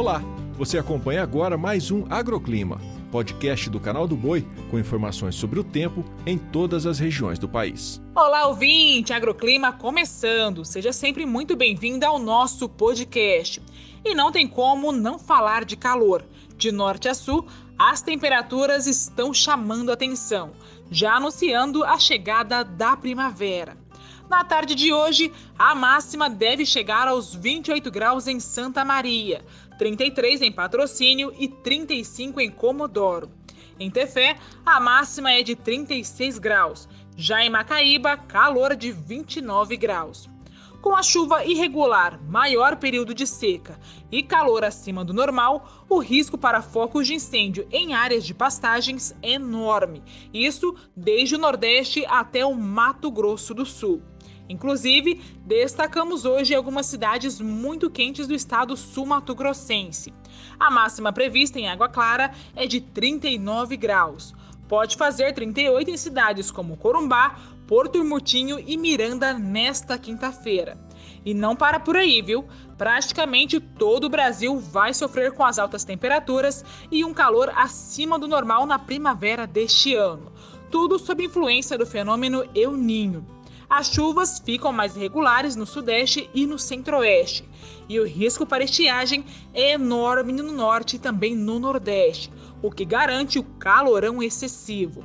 Olá, você acompanha agora mais um Agroclima, podcast do canal do Boi com informações sobre o tempo em todas as regiões do país. Olá, ouvinte! Agroclima começando. Seja sempre muito bem-vindo ao nosso podcast. E não tem como não falar de calor. De norte a sul, as temperaturas estão chamando atenção, já anunciando a chegada da primavera. Na tarde de hoje, a máxima deve chegar aos 28 graus em Santa Maria, 33 em Patrocínio e 35 em Comodoro. Em Tefé, a máxima é de 36 graus. Já em Macaíba, calor de 29 graus. Com a chuva irregular, maior período de seca e calor acima do normal, o risco para focos de incêndio em áreas de pastagens é enorme. Isso desde o Nordeste até o Mato Grosso do Sul. Inclusive, destacamos hoje algumas cidades muito quentes do estado sul-mato-grossense. A máxima prevista em Água Clara é de 39 graus. Pode fazer 38 em cidades como Corumbá, Porto Murtinho e Miranda nesta quinta-feira. E não para por aí, viu? Praticamente todo o Brasil vai sofrer com as altas temperaturas e um calor acima do normal na primavera deste ano. Tudo sob influência do fenômeno El Ninho. As chuvas ficam mais irregulares no sudeste e no centro-oeste, e o risco para estiagem é enorme no norte e também no nordeste, o que garante o calorão excessivo.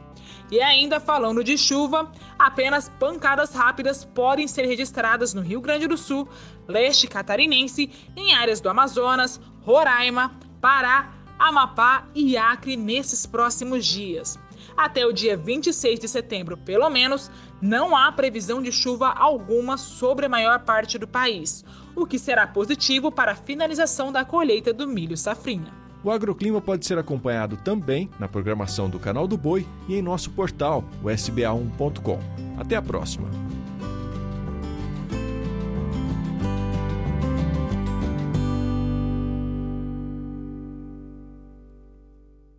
E ainda falando de chuva, apenas pancadas rápidas podem ser registradas no Rio Grande do Sul, leste catarinense, em áreas do Amazonas, Roraima, Pará, Amapá e Acre nesses próximos dias. Até o dia 26 de setembro, pelo menos, não há previsão de chuva alguma sobre a maior parte do país, o que será positivo para a finalização da colheita do milho safrinha. O agroclima pode ser acompanhado também na programação do Canal do Boi e em nosso portal, o sba1.com. Até a próxima!